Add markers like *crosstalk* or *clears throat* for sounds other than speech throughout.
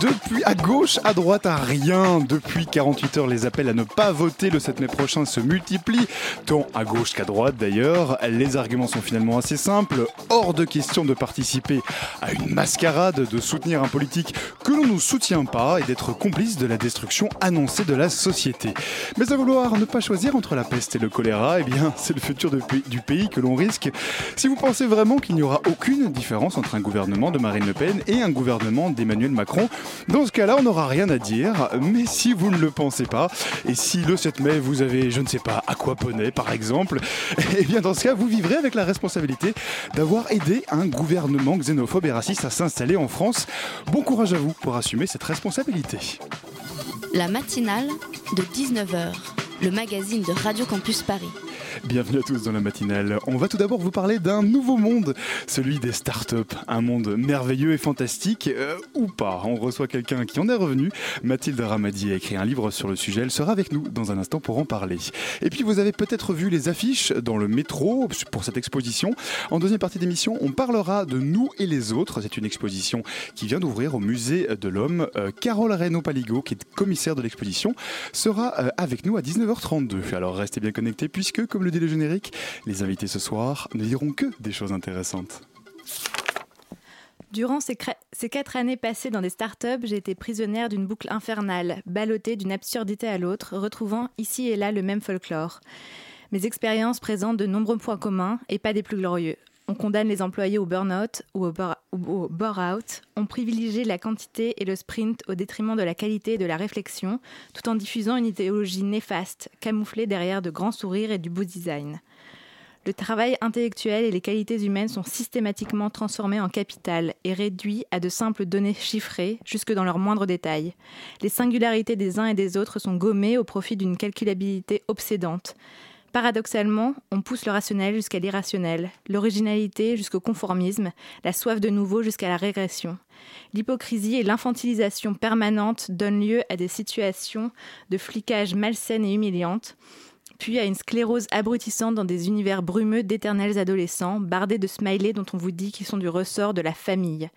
Depuis à gauche, à droite, à rien. Depuis 48 heures, les appels à ne pas voter le 7 mai prochain se multiplient, tant à gauche qu'à droite d'ailleurs. Les arguments sont finalement assez simples. Hors de question de participer à une mascarade, de soutenir un politique que l'on ne soutient pas et d'être complice de la destruction annoncée de la société. Mais à vouloir ne pas choisir entre la peste et le choléra, eh bien, c'est le futur du pays que l'on risque. Si vous pensez vraiment qu'il n'y aura aucune différence entre un gouvernement de Marine Le Pen et un gouvernement d'Emmanuel Macron, dans ce cas-là, on n'aura rien à dire. Mais si vous ne le pensez pas, et si le 7 mai, vous avez, je ne sais pas, aquaponé par exemple, *laughs* eh bien dans ce cas, vous vivrez avec la responsabilité d'avoir aidé un gouvernement xénophobe et raciste à s'installer en France. Bon courage à vous pour assumer cette responsabilité. La matinale de 19h, le magazine de Radio Campus Paris. Bienvenue à tous dans la matinale. On va tout d'abord vous parler d'un nouveau monde, celui des startups. Un monde merveilleux et fantastique, euh, ou pas. On reçoit quelqu'un qui en est revenu. Mathilde Ramadi a écrit un livre sur le sujet. Elle sera avec nous dans un instant pour en parler. Et puis vous avez peut-être vu les affiches dans le métro pour cette exposition. En deuxième partie d'émission, on parlera de Nous et les autres. C'est une exposition qui vient d'ouvrir au musée de l'homme. Euh, Carole Reynaud-Paligo, qui est commissaire de l'exposition, sera euh, avec nous à 19h32. Alors restez bien connectés puisque, comme le dit le générique, les invités ce soir ne diront que des choses intéressantes. Durant ces, ces quatre années passées dans des startups, j'ai été prisonnière d'une boucle infernale, ballottée d'une absurdité à l'autre, retrouvant ici et là le même folklore. Mes expériences présentent de nombreux points communs et pas des plus glorieux. On condamne les employés au burn-out ou au bore- ou au bore-out. On privilégie la quantité et le sprint au détriment de la qualité et de la réflexion, tout en diffusant une idéologie néfaste, camouflée derrière de grands sourires et du beau design. Le travail intellectuel et les qualités humaines sont systématiquement transformés en capital et réduits à de simples données chiffrées, jusque dans leurs moindres détails. Les singularités des uns et des autres sont gommées au profit d'une calculabilité obsédante. Paradoxalement, on pousse le rationnel jusqu'à l'irrationnel, l'originalité jusqu'au conformisme, la soif de nouveau jusqu'à la régression. L'hypocrisie et l'infantilisation permanente donnent lieu à des situations de flicage malsaines et humiliantes, puis à une sclérose abrutissante dans des univers brumeux d'éternels adolescents, bardés de smileys dont on vous dit qu'ils sont du ressort de la famille.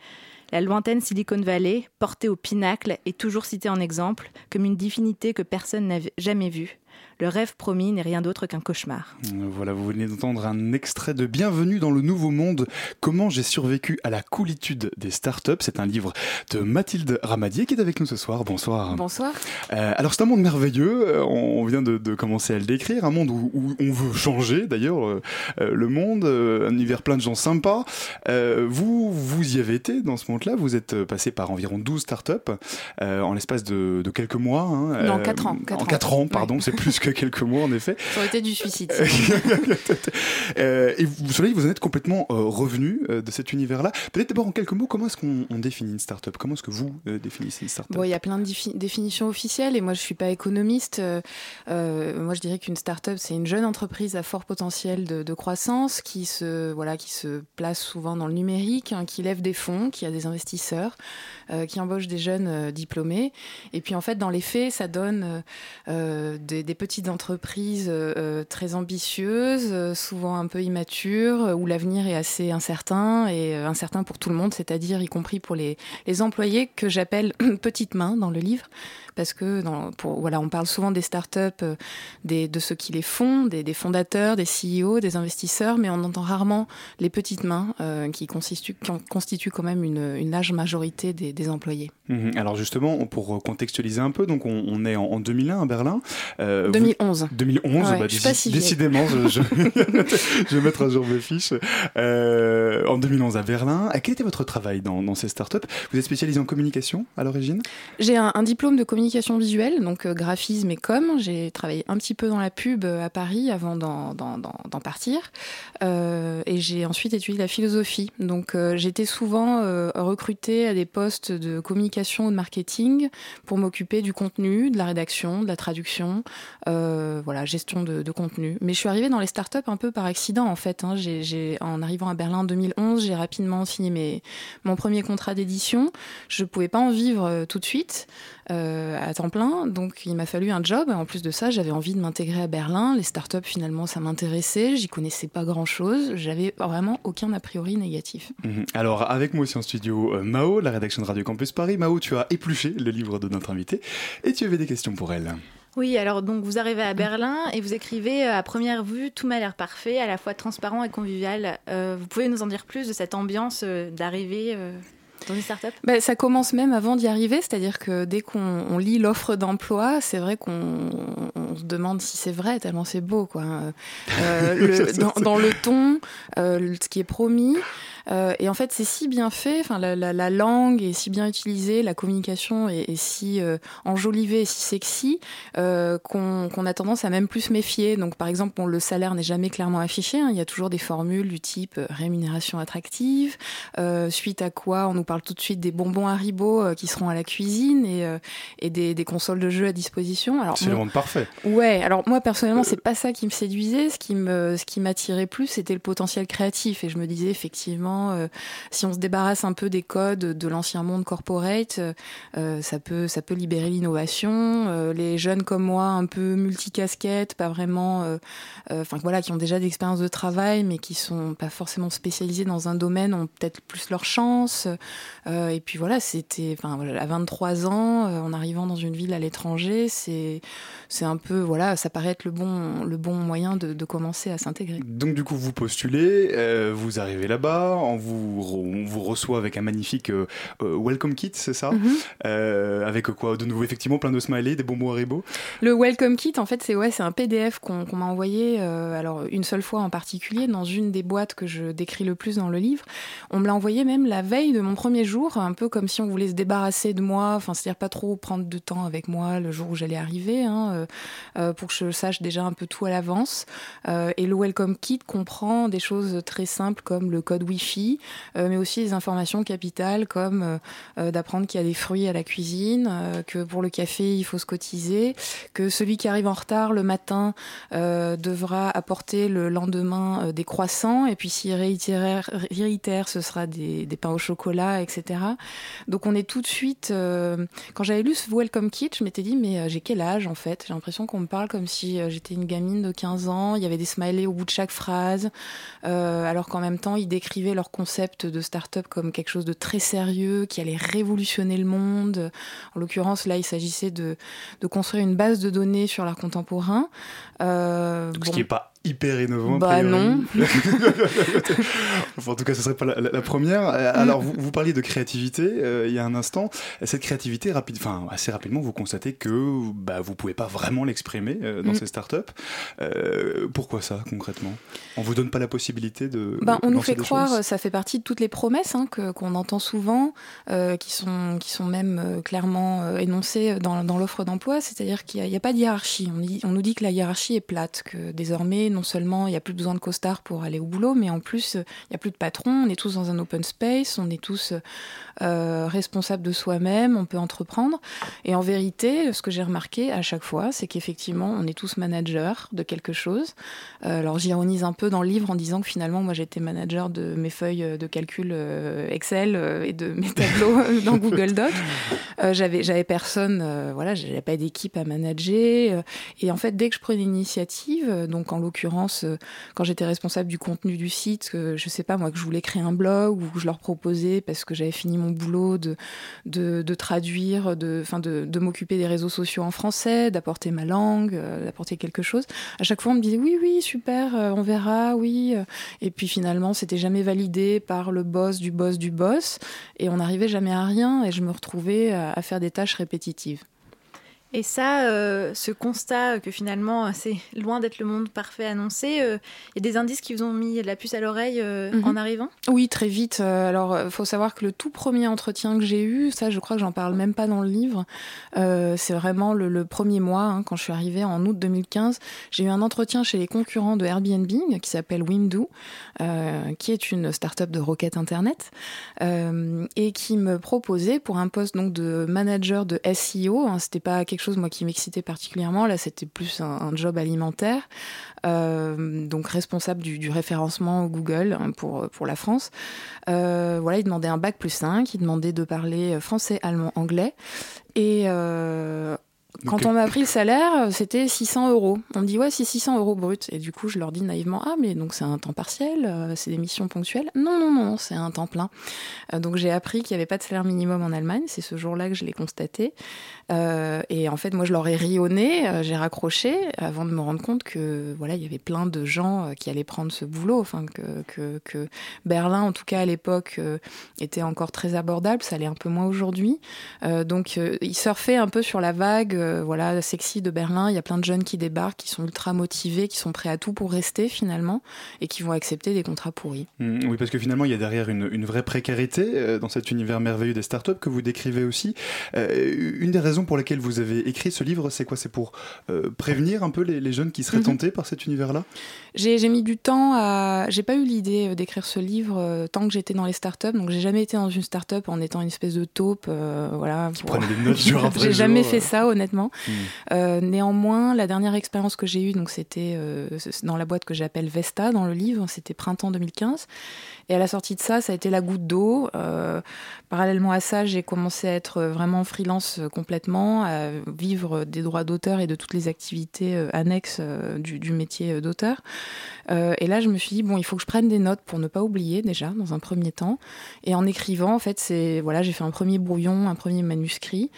La lointaine Silicon Valley, portée au pinacle, est toujours citée en exemple, comme une divinité que personne n'a jamais vue. Le rêve promis n'est rien d'autre qu'un cauchemar. Voilà, vous venez d'entendre un extrait de Bienvenue dans le Nouveau Monde, comment j'ai survécu à la coolitude des startups. C'est un livre de Mathilde Ramadier qui est avec nous ce soir. Bonsoir. Bonsoir. Euh, alors c'est un monde merveilleux, euh, on vient de, de commencer à le décrire, un monde où, où on veut changer d'ailleurs euh, le monde, euh, un univers plein de gens sympas. Euh, vous, vous y avez été dans ce monde-là, vous êtes passé par environ 12 startups euh, en l'espace de, de quelques mois. hein, Non, quatre ans, quatre en ans. 4 ans, pardon, c'est plus que quelques mois en effet. Ça aurait été du suicide. *laughs* Euh, et vous, Soleil, vous en êtes complètement euh, revenu euh, de cet univers-là. Peut-être d'abord en quelques mots, comment est-ce qu'on on définit une startup? Comment est-ce que vous définissez une startup? Bon, il y a plein de défi- définitions officielles et moi je suis pas économiste. Euh, moi je dirais qu'une start-up c'est une jeune entreprise à fort potentiel de, de croissance qui se voilà qui se place souvent dans le numérique, hein, qui lève des fonds, qui a des investisseurs, euh, qui embauche des jeunes diplômés. Et puis en fait dans les faits ça donne euh, des, des petites entreprises euh, euh, très ambitieuses, euh, souvent un peu immatures, où l'avenir est assez incertain et incertain pour tout le monde, c'est-à-dire y compris pour les, les employés que j'appelle *clears throat* petites mains dans le livre, parce que dans, pour, voilà, on parle souvent des startups, euh, des, de ceux qui les font, des, des fondateurs, des CEO, des investisseurs, mais on entend rarement les petites mains euh, qui, constituent, qui en- constituent quand même une, une large majorité des, des employés. Mhm. Alors justement, pour contextualiser un peu, donc on, on est en, en 2001 à Berlin. Euh, vous- 2011. 2011, Ouais, bah, je pas si décidément, *laughs* je, je, je vais mettre à jour mes fiches. Euh, en 2011 à Berlin, Euh, quel était votre travail dans, dans ces startups? Vous êtes spécialisé en communication à l'origine? J'ai un, un diplôme de communication visuelle, donc euh, graphisme et com. J'ai travaillé un petit peu dans la pub euh, à Paris avant d'en partir. Euh, et j'ai ensuite étudié la philosophie. Donc j'étais souvent recrutée à des postes de communication ou de marketing pour m'occuper du contenu, de la rédaction, de la traduction, voilà, gestion de, contenu. Mais je suis arrivée dans les startups un peu par accident en fait. Hein. En arrivant à Berlin en 2011, j'ai rapidement signé mes, mon premier contrat d'édition. Je pouvais pas en vivre tout de suite. Euh, à temps plein. Donc il m'a fallu un job. En plus de ça, j'avais envie de m'intégrer à Berlin. Les startups, finalement, ça m'intéressait. J'y connaissais pas grand-chose. J'avais vraiment aucun a priori négatif. Mhm. Alors avec moi aussi en studio, euh, Mao, la rédaction de Radio Campus Paris. Mao, tu as épluché le livre de notre invité et tu avais des questions pour elle. Oui, alors donc vous arrivez à Berlin et vous écrivez euh, à première vue tout m'a l'air parfait, à la fois transparent et convivial. vous pouvez nous en dire plus de cette ambiance d'arrivée dans les startups ben, Ça commence même avant d'y arriver, c'est-à-dire que dès qu'on lit l'offre d'emploi, c'est vrai qu'on se demande si c'est vrai, tellement c'est beau. Quoi. Euh, *laughs* le, dans, dans, le ton, euh, ce qui est promis, euh, et en fait, c'est si bien fait, enfin, la, la, la, langue est si bien utilisée, la communication est, est si euh, enjolivée et si sexy euh, qu'on a tendance à même plus se méfier. Donc, par exemple, bon, le salaire n'est jamais clairement affiché. Hein. Il y a toujours des formules du type euh, rémunération attractive, suite à quoi on nous parle tout de suite des bonbons Haribo qui seront à la cuisine et, et des, des, consoles de jeux à disposition. Alors, c'est le monde parfait. Ouais. Alors moi, personnellement, c'est pas ça qui me séduisait. Ce qui me, ce qui m'attirait plus, c'était le potentiel créatif. Et je me disais effectivement euh, si on se débarrasse un peu des codes de l'ancien monde corporate, euh, ça peut ça peut libérer l'innovation. Euh, les jeunes comme moi, un peu multicasquettes, pas vraiment, enfin voilà, qui ont déjà d'expérience de travail, mais qui sont pas forcément spécialisés dans un domaine, ont peut-être plus leur chance. et puis voilà, c'était, enfin à 23 ans, en arrivant dans une ville à l'étranger, c'est c'est un peu voilà, ça paraît être le bon le bon moyen de commencer à s'intégrer. Donc du coup, vous postulez, vous arrivez là-bas on vous, vous reçoit avec un magnifique euh, euh, welcome kit, c'est ça mhm. euh, Avec quoi De nouveau, effectivement, plein de smileys, des bonbons Haribo Le welcome kit, en fait, c'est ouais, un PDF qu'on m'a envoyé, alors une seule fois en particulier, dans une des boîtes que je décris le plus dans le livre. On me l'a envoyé même la veille de mon premier jour, un peu comme si on voulait se débarrasser de moi, enfin, c'est-à-dire pas trop prendre de temps avec moi le jour où j'allais arriver, hein, pour que je sache déjà un peu tout à l'avance. et le welcome kit comprend des choses très simples comme le code Wi-Fi euh, mais aussi des informations capitales comme euh, euh, d'apprendre qu'il y a des fruits à la cuisine, que pour le café il faut se cotiser, que celui qui arrive en retard le matin devra apporter le lendemain des croissants, et puis s'il réitère, ce sera des, des, pains au chocolat, etc. Donc on est tout de suite. quand j'avais lu ce Welcome Kit, je m'étais dit mais j'ai quel âge en fait? J'ai l'impression qu'on me parle comme si j'étais une gamine de 15 ans. Il y avait des smileys au bout de chaque phrase, alors qu'en même temps ils décrivaient leur concept de start-up comme quelque chose de très sérieux, qui allait révolutionner le monde. En l'occurrence, là, il s'agissait de, de, construire une base de données sur l'art contemporain. Euh, Ce qui n'est pas hyper innovant. Bah non. *laughs* en tout cas, ce serait pas la, première. Euh, alors, vous, vous, parliez de créativité euh, il y a un instant. Cette créativité, rapide, enfin, assez rapidement, vous constatez que bah, vous pouvez pas vraiment l'exprimer euh, dans mm. ces startups. Euh, pourquoi ça, concrètement? On vous donne pas la possibilité de. Bah, on nous fait croire, ça fait partie de toutes les promesses hein, qu'on entend souvent, qui, sont, qui sont même clairement énoncées dans, dans l'offre d'emploi, c'est-à-dire qu'il n'y a, a, pas de hiérarchie. On, on nous dit que la hiérarchie est plate, que désormais, non seulement il n'y a plus besoin de costard pour aller au boulot, mais en plus il n'y a plus de patron, on est tous dans un open space, on est tous euh, responsables de soi-même, on peut entreprendre. Et en vérité, ce que j'ai remarqué à chaque fois, c'est qu'effectivement on est tous managers de quelque chose. Euh, alors j'ironise un peu dans le livre en disant que finalement moi j'étais manager de mes feuilles de calcul euh, Excel euh, et de mes *laughs* tableaux dans Google Docs. Euh, j'avais j'avais personne, voilà, j'avais pas d'équipe à manager. et en fait dès que je prenais l'initiative, donc en l'occurrence euh, quand j'étais responsable du contenu du site, que je sais pas moi, que je voulais créer un blog ou que je leur proposais parce que j'avais fini mon boulot de, traduire, de, de m'occuper des réseaux sociaux en français, d'apporter ma langue, euh, d'apporter quelque chose. À chaque fois, on me disait oui, oui, super, euh, on verra, oui. Et puis finalement, c'était jamais validé par le boss du boss du boss et on n'arrivait jamais à rien et je me retrouvais à faire des tâches répétitives. Et ça, euh, ce constat que finalement c'est loin d'être le monde parfait annoncé, il y a des indices qui vous ont mis la puce à l'oreille mhm. en arrivant? Oui, très vite. alors, il faut savoir que le tout premier entretien que j'ai eu, ça je crois que j'en parle même pas dans le livre, c'est vraiment le, premier mois, hein, quand je suis arrivée en août 2015, j'ai eu un entretien chez les concurrents de Airbnb qui s'appelle Wimdu, qui est une start-up de roquettes Internet, et qui me proposait pour un poste donc de manager de SEO, hein, c'était pas quelque chose moi qui m'excitait particulièrement. Là, c'était plus un, job alimentaire, euh, donc responsable du, référencement Google hein, pour pour la France. Euh, voilà, il demandait un bac plus 5, il demandait de parler français, allemand, anglais. Et euh, quand on m'a pris le salaire, c'était 600 euros. On me dit, ouais, c'est 600 euros brut. Et du coup, je leur dis naïvement, ah, mais donc c'est un temps partiel, euh, c'est des missions ponctuelles. Non, non, non, c'est un temps plein. Euh, donc j'ai appris qu'il n'y avait pas de salaire minimum en Allemagne. C'est ce jour-là que je l'ai constaté. Euh, et en fait, moi, je leur ai ri au nez, j'ai raccroché avant de me rendre compte que, voilà, il y avait plein de gens qui allaient prendre ce boulot. Enfin, que, que, que Berlin, en tout cas à l'époque, était encore très abordable. Ça allait un peu moins aujourd'hui. donc, ils surfaient un peu sur la vague voilà, sexy de Berlin. Il y a plein de jeunes qui débarquent, qui sont ultra motivés, qui sont prêts à tout pour rester finalement et qui vont accepter des contrats pourris. Mmh, oui, parce que finalement, il y a derrière une, vraie précarité euh, dans cet univers merveilleux des startups que vous décrivez aussi. Euh, une des raisons pour lesquelles vous avez écrit ce livre, c'est quoi? C'est pour euh, prévenir un peu les, jeunes qui seraient mmh. tentés par cet univers-là? J'ai mis du temps à. J'ai pas eu l'idée d'écrire ce livre tant que j'étais dans les startups. Donc, j'ai jamais été dans une startup en étant une espèce de taupe. voilà. Qui prenait des notes *laughs* J'ai jamais fait ça, honnêtement. Hmm. Euh, néanmoins, la dernière expérience que j'ai eue, donc c'était euh, dans la boîte que j'appelle Vesta dans le livre, c'était printemps 2015. Et à la sortie de ça, ça a été la goutte d'eau. Euh, parallèlement à ça, j'ai commencé à être vraiment freelance complètement, à vivre des droits d'auteur et de toutes les activités annexes du, du métier d'auteur. et là, je me suis dit bon, il faut que je prenne des notes pour ne pas oublier déjà dans un premier temps. Et en écrivant, en fait, c'est voilà, j'ai fait un premier brouillon, un premier manuscrit.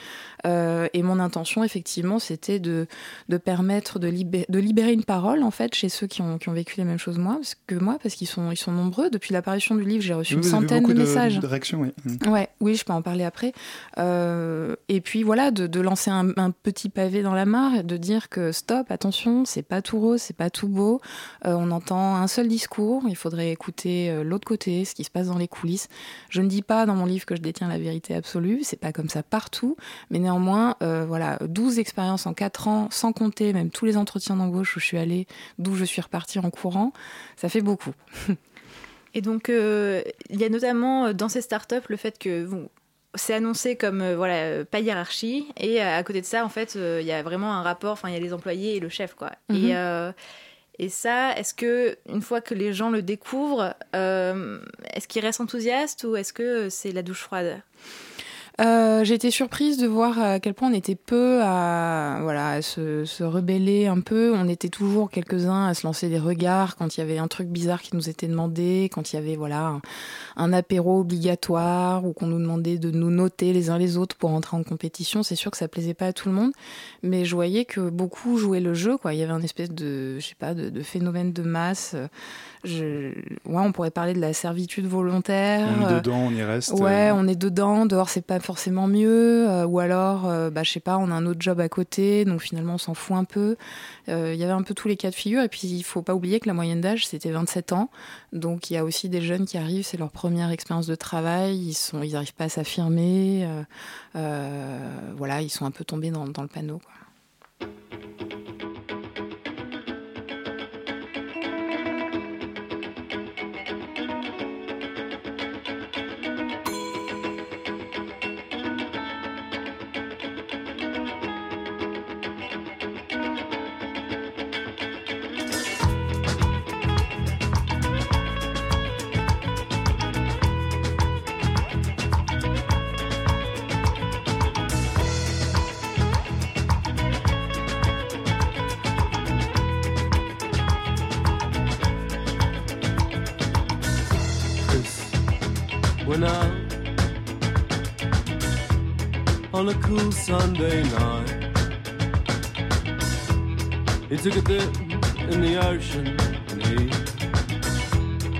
Euh, et mon intention, effectivement, c'était de, de permettre de, de libérer une parole, en fait, chez ceux qui ont, qui ont vécu les mêmes choses moi, que moi, parce qu'ils sont, ils sont nombreux. Depuis l'apparition du livre, j'ai reçu une centaine de, messages. De réactions, oui. Mm. Ouais, oui, je peux en parler après. Euh, et puis voilà, de, lancer un, un, petit pavé dans la mare, de dire que stop, attention, c'est pas tout rose, c'est pas tout beau. Euh, on entend un seul discours, il faudrait écouter l'autre côté, ce qui se passe dans les coulisses. Je ne dis pas dans mon livre que je détiens la vérité absolue, c'est pas comme ça partout, mais néanmoins, euh, voilà, 12 expériences en 4 ans, sans compter même tous les entretiens d'embauche où je suis allée, d'où je suis repartie en courant, ça fait beaucoup. *laughs* Et donc, euh, il y a notamment euh, dans ces startups le fait que bon, c'est annoncé comme voilà pas hiérarchie et à côté de ça en fait il y a vraiment un rapport enfin il y a les employés et le chef quoi et, mhm. et ça est-ce que une fois que les gens le découvrent est-ce qu'ils restent enthousiastes ou est-ce que c'est la douche froide? Euh, j'ai été surprise de voir à quel point on était peu à, voilà, se, se, rebeller un peu. On était toujours quelques-uns à se lancer des regards quand il y avait un truc bizarre qui nous était demandé, quand il y avait voilà un, apéro obligatoire ou qu'on nous demandait de nous noter les uns les autres pour entrer en compétition. C'est sûr que ça plaisait pas à tout le monde, mais je voyais que beaucoup jouaient le jeu. Quoi. Il y avait un espèce de, je sais pas, de, de phénomène de masse. Je... Ouais, on pourrait parler de la servitude volontaire. On est dedans, on y reste. Ouais, on est dedans. Dehors, c'est pas forcément mieux. Euh, ou alors, euh, bah, je sais pas, on a un autre job à côté, donc finalement, on s'en fout un peu. Euh, il y avait un peu tous les cas de figure. Et puis, il faut pas oublier que la moyenne d'âge, c'était 27 ans. Donc, il y a aussi des jeunes qui arrivent, c'est leur première expérience de travail. Ils sont, ils n'arrivent pas à s'affirmer. voilà, ils sont un peu tombés dans, dans le panneau. Quoi. Sunday night. He took a dip in the ocean and he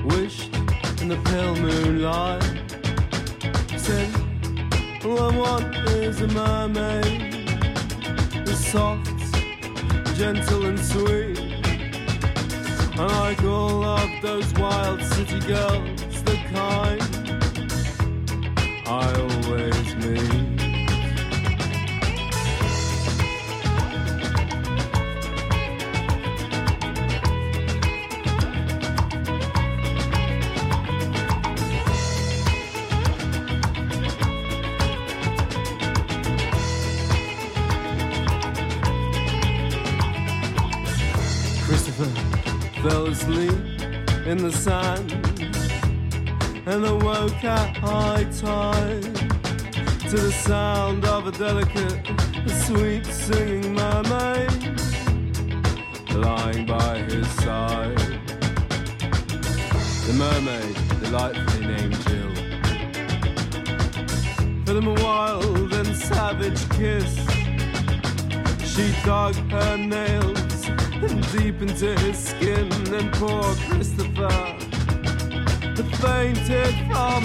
wished in the pale moonlight. He said, All I want is a mermaid who soft, gentle and sweet. And like all of those wild city girls, the kind I always meet. Fell asleep in the sand and awoke at high tide to the sound of a delicate, sweet singing mermaid lying by his side. The mermaid, delightfully named Jill, fed him a wild and savage kiss. She dug her nails deep into his skin, and poor Christopher. The fainted from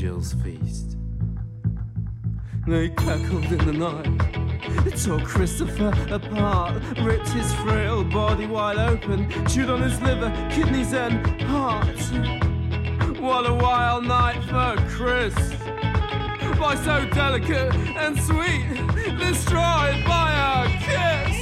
Jill's feast. They cackled in the night. It tore Christopher apart, ripped his frail body wide open, chewed on his liver, kidneys, and heart. What a wild night for Chris! Why so delicate and sweet, destroyed by a kiss?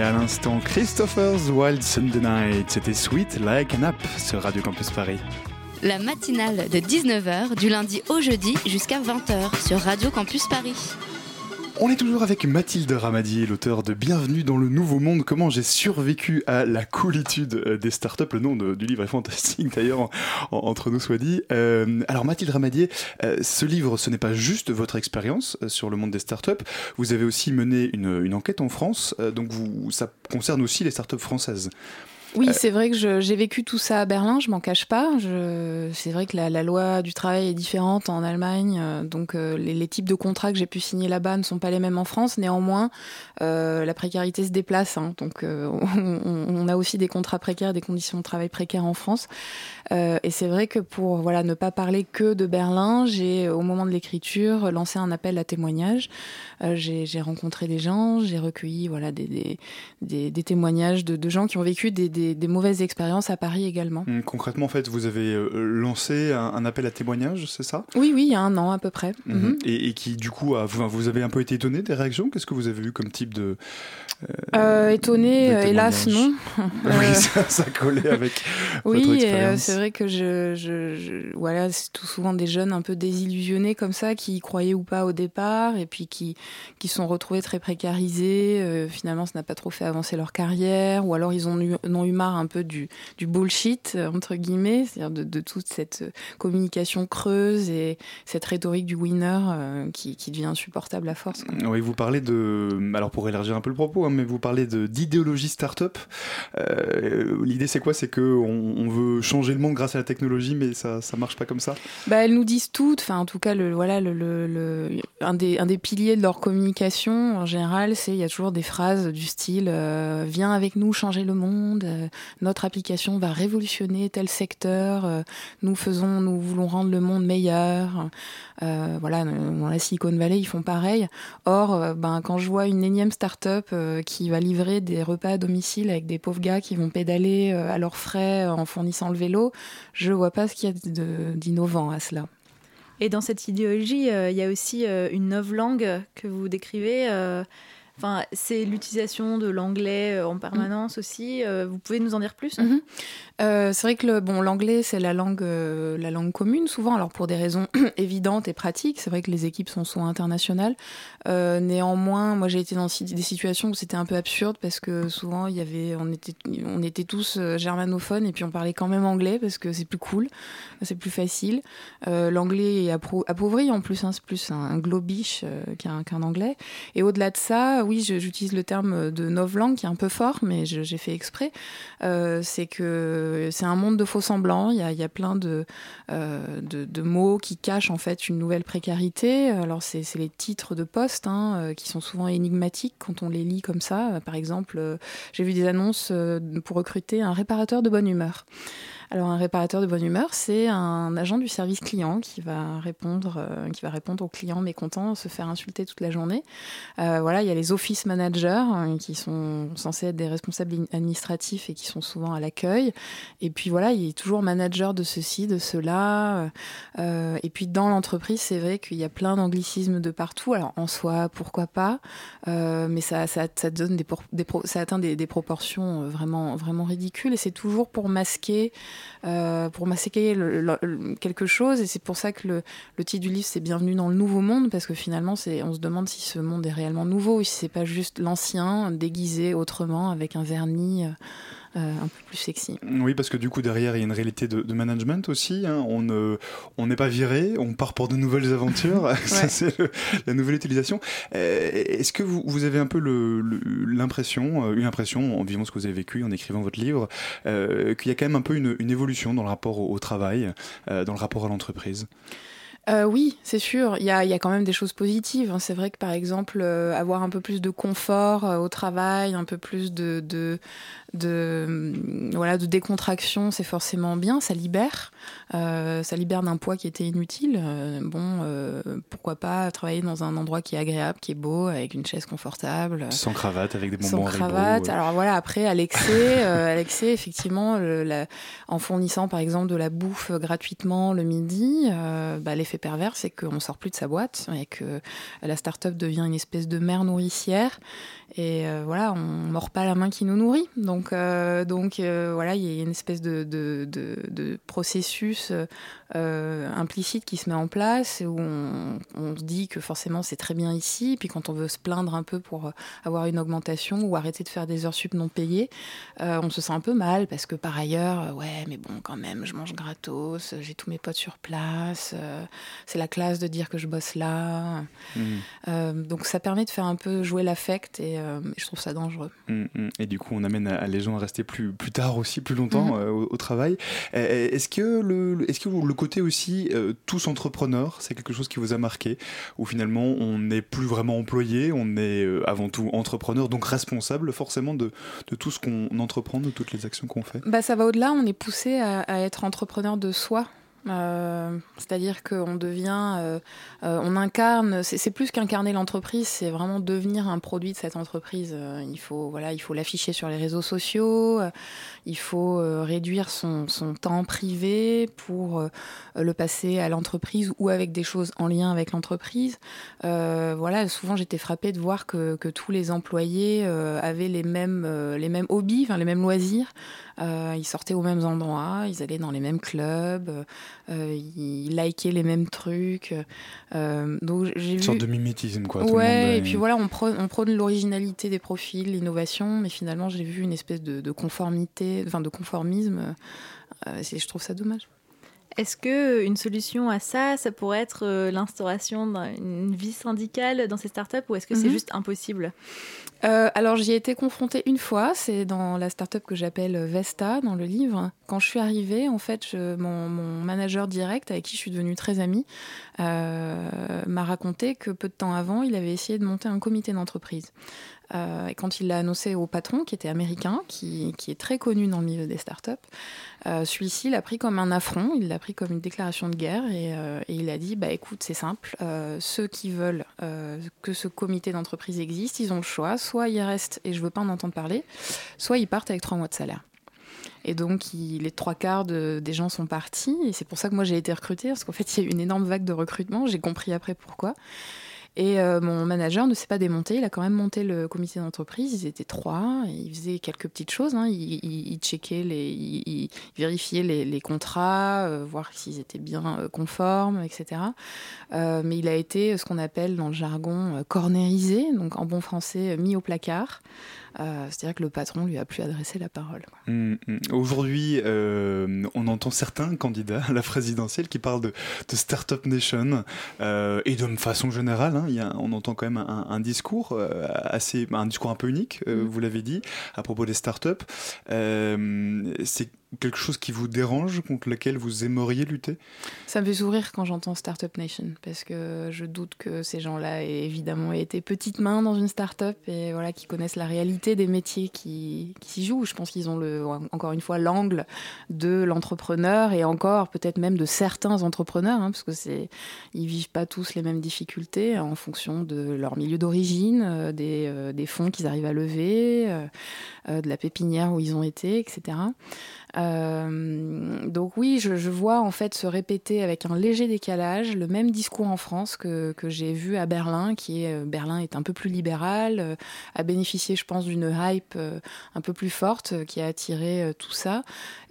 Écoutiez à l'instant Christopher's Wild Sunday Night. C'était Sweet Like an App sur Radio Campus Paris. La matinale de 19h du lundi au jeudi jusqu'à 20h sur Radio Campus Paris. On est toujours avec Mathilde Ramadier, l'auteur de Bienvenue dans le Nouveau Monde, comment j'ai survécu à la coolitude euh, des startups. Le nom du livre est fantastique d'ailleurs, en- en- entre nous soit dit. Euh, alors Mathilde Ramadier, euh, ce livre, ce n'est pas juste votre expérience sur le monde des startups. Vous avez aussi mené une, enquête en France, donc ça concerne aussi les startups françaises. Oui, Euh, c'est vrai que j'ai vécu tout ça à Berlin, je m'en cache pas. C'est vrai que la, la loi du travail est différente en Allemagne, euh, donc euh, les, les types de contrats que j'ai pu signer là-bas ne sont pas les mêmes en France. Néanmoins, euh, la précarité se déplace, hein, donc euh, *laughs* on, on a aussi des contrats précaires, des conditions de travail précaires en France. Euh, et c'est vrai que pour voilà ne pas parler que de Berlin, j'ai au moment de l'écriture lancé un appel à témoignages. Euh, j'ai j'ai rencontré des gens, j'ai recueilli voilà des, des, des, des témoignages de, de gens qui ont vécu des, des, des mauvaises expériences à Paris également. Hum, Concrètement, en fait, vous avez euh, lancé un, un appel à témoignages, c'est ça? Oui, oui, il y a un an à peu près. Mhm. Mhm. et, et qui, du coup, a- vous, vous avez un peu été étonné des réactions? Qu'est-ce que vous avez eu comme type de... Euh, étonné, de euh, hélas non. *laughs* Oui, ça, ça collait avec *laughs* votre Oui, c'est vrai que je, je, je- voilà, c'est tout souvent des jeunes un peu désillusionnés comme ça, qui y croyaient ou pas au départ, et puis qui qui sont retrouvés très précarisés. finalement, ça n'a pas trop fait avancer leur carrière, ou alors ils ont eu, ont eu marre un peu du, du bullshit euh, entre guillemets, c'est-à-dire de, de toute cette euh, communication creuse et cette rhétorique du winner euh, qui, qui devient insupportable à force. quoi. Oui, vous parlez de. Alors, pour élargir un peu le propos, hein, mais vous parlez d'idéologie start-up. Euh, L'idée, c'est quoi? C'est qu'on on veut changer le monde grâce à la technologie, mais ça, ça marche pas comme ça? Bah, elles nous disent toutes, enfin en tout cas le voilà le, le, le- un des un des piliers de leur communication en général, c'est il y a toujours des phrases du style euh, viens avec nous changer le monde, notre application va révolutionner tel secteur, nous faisons, nous voulons rendre le monde meilleur. voilà, dans la Silicon Valley, ils font pareil. Or, ben, quand je vois une énième start-up qui va livrer des repas à domicile avec des pauvres gars qui vont pédaler à leurs frais en fournissant le vélo, je vois pas ce qu'il y a d'innovant à cela. Et dans cette idéologie, euh, il y a aussi euh, une novlangue que vous décrivez. Euh, enfin, c'est l'utilisation de l'anglais en permanence aussi. vous pouvez nous en dire plus mhm. Euh, c'est vrai que le, bon, l'anglais, c'est la langue, euh, la langue commune souvent, alors pour des raisons *clears throat* évidentes et pratiques. C'est vrai que les équipes sont souvent internationales. Euh, néanmoins, moi, j'ai été dans des situations où c'était un peu absurde parce que souvent, il y avait, on était, on était tous euh, germanophones et puis on parlait quand même anglais parce que c'est plus cool, c'est plus facile. l'anglais est appauvri en plus, hein, c'est plus un, globish qu'un, qu'un anglais. Et au-delà de ça, oui, j'utilise le terme de novlangue qui est un peu fort, mais j'ai fait exprès. c'est que c'est un monde de faux semblants. Il y a, plein euh, de, mots qui cachent en fait une nouvelle précarité. Alors c'est les titres de postes hein, euh, qui sont souvent énigmatiques quand on les lit comme ça. Par exemple, euh, j'ai vu des annonces pour recruter un réparateur de bonne humeur. Alors un réparateur de bonne humeur, c'est un agent du service client qui va répondre, euh, qui va répondre aux clients mécontents, se faire insulter toute la journée. Euh, voilà, il y a les office managers hein, qui sont censés être des responsables administratifs et qui sont souvent à l'accueil. Et puis voilà, il est toujours manager de ceci, de cela. Euh, et puis dans l'entreprise, c'est vrai qu'il y a plein d'anglicismes de partout. Alors en soi, pourquoi pas Mais ça, donne des, des ça atteint des, des proportions vraiment, vraiment ridicules. Et c'est toujours pour masquer euh, pour masquer quelque chose. Et c'est pour ça que le, titre du livre, c'est Bienvenue dans le nouveau monde, parce que finalement, on se demande si ce monde est réellement nouveau, ou si c'est pas juste l'ancien déguisé autrement avec un vernis. Euh, euh, un peu plus sexy. Oui, parce que du coup, derrière, il y a une réalité de, management aussi. Hein. On ne, on n'est pas viré, on part pour de nouvelles aventures. *laughs* Ça, c'est la nouvelle utilisation. Euh, est-ce que vous, vous, avez un peu l'impression, euh, une impression, en vivant ce que vous avez vécu, en écrivant votre livre, qu'il y a quand même un peu une, évolution dans le rapport au, travail, dans le rapport à l'entreprise? Oui, c'est sûr. Il y a, y a, quand même des choses positives. Hein. C'est vrai que par exemple, avoir un peu plus de confort au travail, un peu plus de, de, de voilà de décontraction, c'est forcément bien, ça libère, euh, ça libère d'un poids qui était inutile. Euh, bon, euh, pourquoi pas travailler dans un endroit qui est agréable, qui est beau, avec une chaise confortable, sans cravate, avec des bonbons. Sans cravate. Alors voilà, après à l'excès, à l'excès effectivement, en fournissant par exemple de la bouffe gratuitement le midi, bah, pervers c'est qu'on sort plus de sa boîte et que la start-up devient une espèce de mère nourricière et voilà, on mord pas la main qui nous nourrit. Donc euh, donc euh, voilà, il y a une espèce de, processus euh, implicite qui se met en place où on, on se dit que forcément c'est très bien ici. Puis quand on veut se plaindre un peu pour avoir une augmentation ou arrêter de faire des heures sup non payées, on se sent un peu mal parce que par ailleurs, ouais, mais bon, quand même, je mange gratos, j'ai tous mes potes sur place, c'est la classe de dire que je bosse là. Mmh. donc ça permet de faire un peu jouer l'affect et je trouve ça dangereux. Mmh, mmh. Et du coup, on amène à les gens à rester plus, plus tard aussi, plus longtemps mhm. euh, au, travail. Est-ce que le, est-ce que le côté aussi euh, tous entrepreneurs, c'est quelque chose qui vous a marqué, où finalement on n'est plus vraiment employé, on est euh, avant tout entrepreneur, donc responsable forcément de, de tout ce qu'on entreprend, de toutes les actions qu'on fait? Bah, Ça va au-delà, on est poussé à, à être entrepreneur de soi. Euh, c'est-à-dire qu'on devient, euh, euh, on incarne. C'est plus qu'incarner l'entreprise, c'est vraiment devenir un produit de cette entreprise. il faut, il faut l'afficher sur les réseaux sociaux. il faut réduire son, temps privé pour le passer à l'entreprise ou avec des choses en lien avec l'entreprise. voilà, souvent j'étais frappée de voir que, que tous les employés avaient les mêmes, les mêmes hobbies, les mêmes loisirs. Ils sortaient aux mêmes endroits, ils allaient dans les mêmes clubs, euh, ils likaient les mêmes trucs. Euh, donc j'ai Une sorte de mimétisme, quoi. ouais, et puis voilà, on prône, on prône l'originalité des profils, l'innovation, mais finalement j'ai vu une espèce de, de conformité, enfin de conformisme. je trouve ça dommage. Est-ce que une solution à ça, ça pourrait être l'instauration d'une vie syndicale dans ces startups ou est-ce que c'est mhm. juste impossible? Euh, alors j'y ai été confrontée une fois, c'est dans la startup que j'appelle Vesta dans le livre. Quand je suis arrivée, en fait, mon, manager direct, avec qui je suis devenue très amie, euh, m'a raconté que peu de temps avant, il avait essayé de monter un comité d'entreprise. Euh, et quand il l'a annoncé au patron, qui était américain, qui, est très connu dans le milieu des startups, euh, celui-ci l'a pris comme un affront, il l'a pris comme une déclaration de guerre et, euh, il a dit bah écoute c'est simple, ceux qui veulent que ce comité d'entreprise existe, ils ont le choix, soit ils restent et je veux pas en entendre parler, soit ils partent avec trois mois de salaire. Et donc, les trois quarts de, des gens sont partis. Et c'est pour ça que moi, j'ai été recrutée. Parce qu'en fait, il y a eu une énorme vague de recrutement. J'ai compris après pourquoi. Et euh, mon manager ne s'est pas démonté. Il a quand même monté le comité d'entreprise. Ils étaient trois. Et il faisait quelques petites choses. Hein. Il, il, il, checkait, les, il, il vérifiait les, contrats, euh, voir s'ils étaient bien euh, conformes, etc. Euh, mais il a été ce qu'on appelle dans le jargon cornérisé, donc en bon français mis au placard. C'est-à-dire que le patron lui a plus adressé la parole. Mmh, mmh. Aujourd'hui, on entend certains candidats à la présidentielle qui parlent de, Startup Nation et de façon générale, hein, y a, on entend quand même un, un discours euh, assez, un discours un peu unique, mmh. vous l'avez dit, à propos des startups. Euh, C'est quelque chose qui vous dérange, contre lequel vous aimeriez lutter? Ça me fait sourire quand j'entends Startup Nation, parce que je doute que ces gens-là aient évidemment été petites mains dans une startup et voilà, qui connaissent la réalité des métiers qui, s'y jouent. Je pense qu'ils ont le, encore une fois l'angle de l'entrepreneur et encore peut-être même de certains entrepreneurs, hein, parce que c'est, ils vivent pas tous les mêmes difficultés en fonction de leur milieu d'origine, euh, des, euh, des fonds qu'ils arrivent à lever, euh, de la pépinière où ils ont été, etc. Euh, donc oui, je, je, vois en fait se répéter avec un léger décalage le même discours en France que, que j'ai vu à Berlin, qui est Berlin est un peu plus libéral, euh, a bénéficié, je pense, d'une hype euh, un peu plus forte euh, qui a attiré euh, tout ça.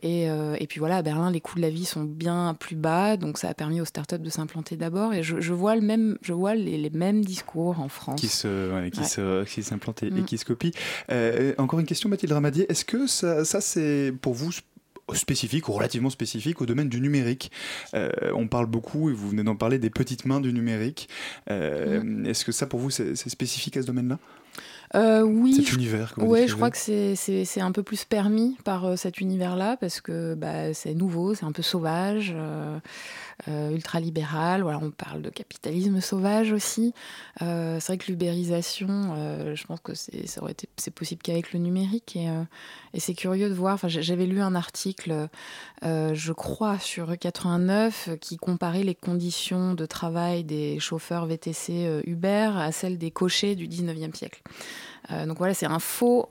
Et, euh, et, puis voilà, à Berlin, les coûts de la vie sont bien plus bas, donc ça a permis aux startups de s'implanter d'abord. Et je, je, vois le même, je vois les, les mêmes discours en France qui se, ouais, qui ouais. se, qui s'implantent et, mm. et qui se copient. Euh, encore une question, Mathilde Ramadier. Est-ce que ça, ça c'est pour vous spécifique ou relativement spécifique au domaine du numérique. Euh, on parle beaucoup, et vous venez d'en parler, des petites mains du numérique. Euh, mmh. Est-ce que ça, pour vous, c'est spécifique à ce domaine-là? Euh, oui, cet univers. Oui, je crois que c'est un peu plus permis par euh, cet univers-là parce que bah, c'est nouveau, c'est un peu sauvage, euh, euh, ultra-libéral. Voilà, on parle de capitalisme sauvage aussi. Euh, c'est vrai que l'ubérisation, euh, je pense que c'est possible qu'avec le numérique et, c'est curieux de voir. J'avais lu un article, je crois, sur 89 qui comparait les conditions de travail des chauffeurs VTC Uber à celles des cochers du 19e siècle. Donc voilà, c'est un faux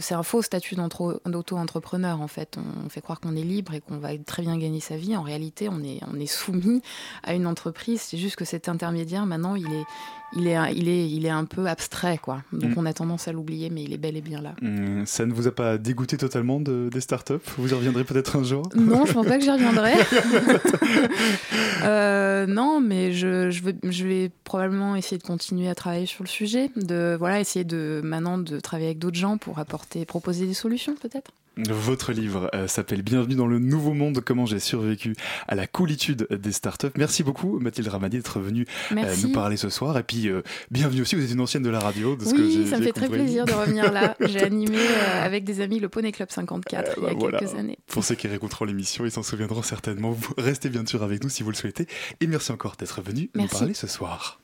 c'est un faux statut d'auto-entrepreneur en fait. On fait croire qu'on est libre et qu'on va très bien gagner sa vie. En réalité, on est, on est soumis à une entreprise. C'est juste que cet intermédiaire, maintenant, il est, il est, il est, il est un peu abstrait, quoi. Donc mmh. on a tendance à l'oublier, mais il est bel et bien là. Mmh. Ça ne vous a pas dégoûté totalement de, des startups? Vous y reviendrez peut-être un jour? Non, je pense pas que j'y reviendrai. *laughs* euh, non, mais je, je, veux, je vais probablement essayer de continuer à travailler sur le sujet, de voilà, essayer de maintenant de travailler avec d'autres gens pour apporter, proposer des solutions peut-être? Votre livre euh, s'appelle Bienvenue dans le nouveau monde, comment j'ai survécu à la coolitude des startups. Merci beaucoup Mathilde Ramadi d'être venue euh, nous parler ce soir. Et puis euh, bienvenue aussi, vous êtes une ancienne de la radio. De ce oui, que ça me fait très plaisir de revenir là. *laughs* J'ai animé avec des amis le Poney Club 54 il y a voilà. quelques années. Pour ceux qui réécouteront l'émission, ils s'en souviendront certainement. Vous restez bien sûr avec nous si vous le souhaitez. Et merci encore d'être venu nous parler ce soir.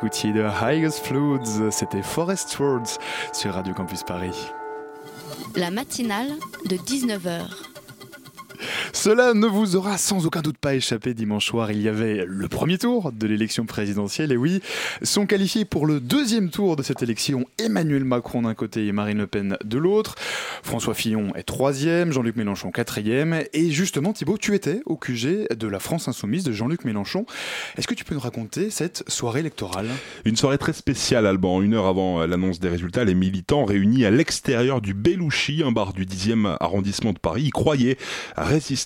Écoutiez de Highest Floods, c'était Forest Words sur Radio Campus Paris. La matinale de 19h. Cela ne vous aura sans aucun doute pas échappé dimanche soir. Il y avait le premier tour de l'élection présidentielle. Et oui, sont qualifiés pour le deuxième tour de cette élection Emmanuel Macron d'un côté et Marine Le Pen de l'autre. François Fillon est troisième, Jean-Luc Mélenchon quatrième. Et justement, Thibault, tu étais au QG de la France Insoumise de Jean-Luc Mélenchon. Est-ce que tu peux nous raconter cette soirée électorale? Une soirée très spéciale, Alban. Une heure avant l'annonce des résultats, les militants réunis à l'extérieur du Belouchi, un bar du 10e arrondissement de Paris, y croyaient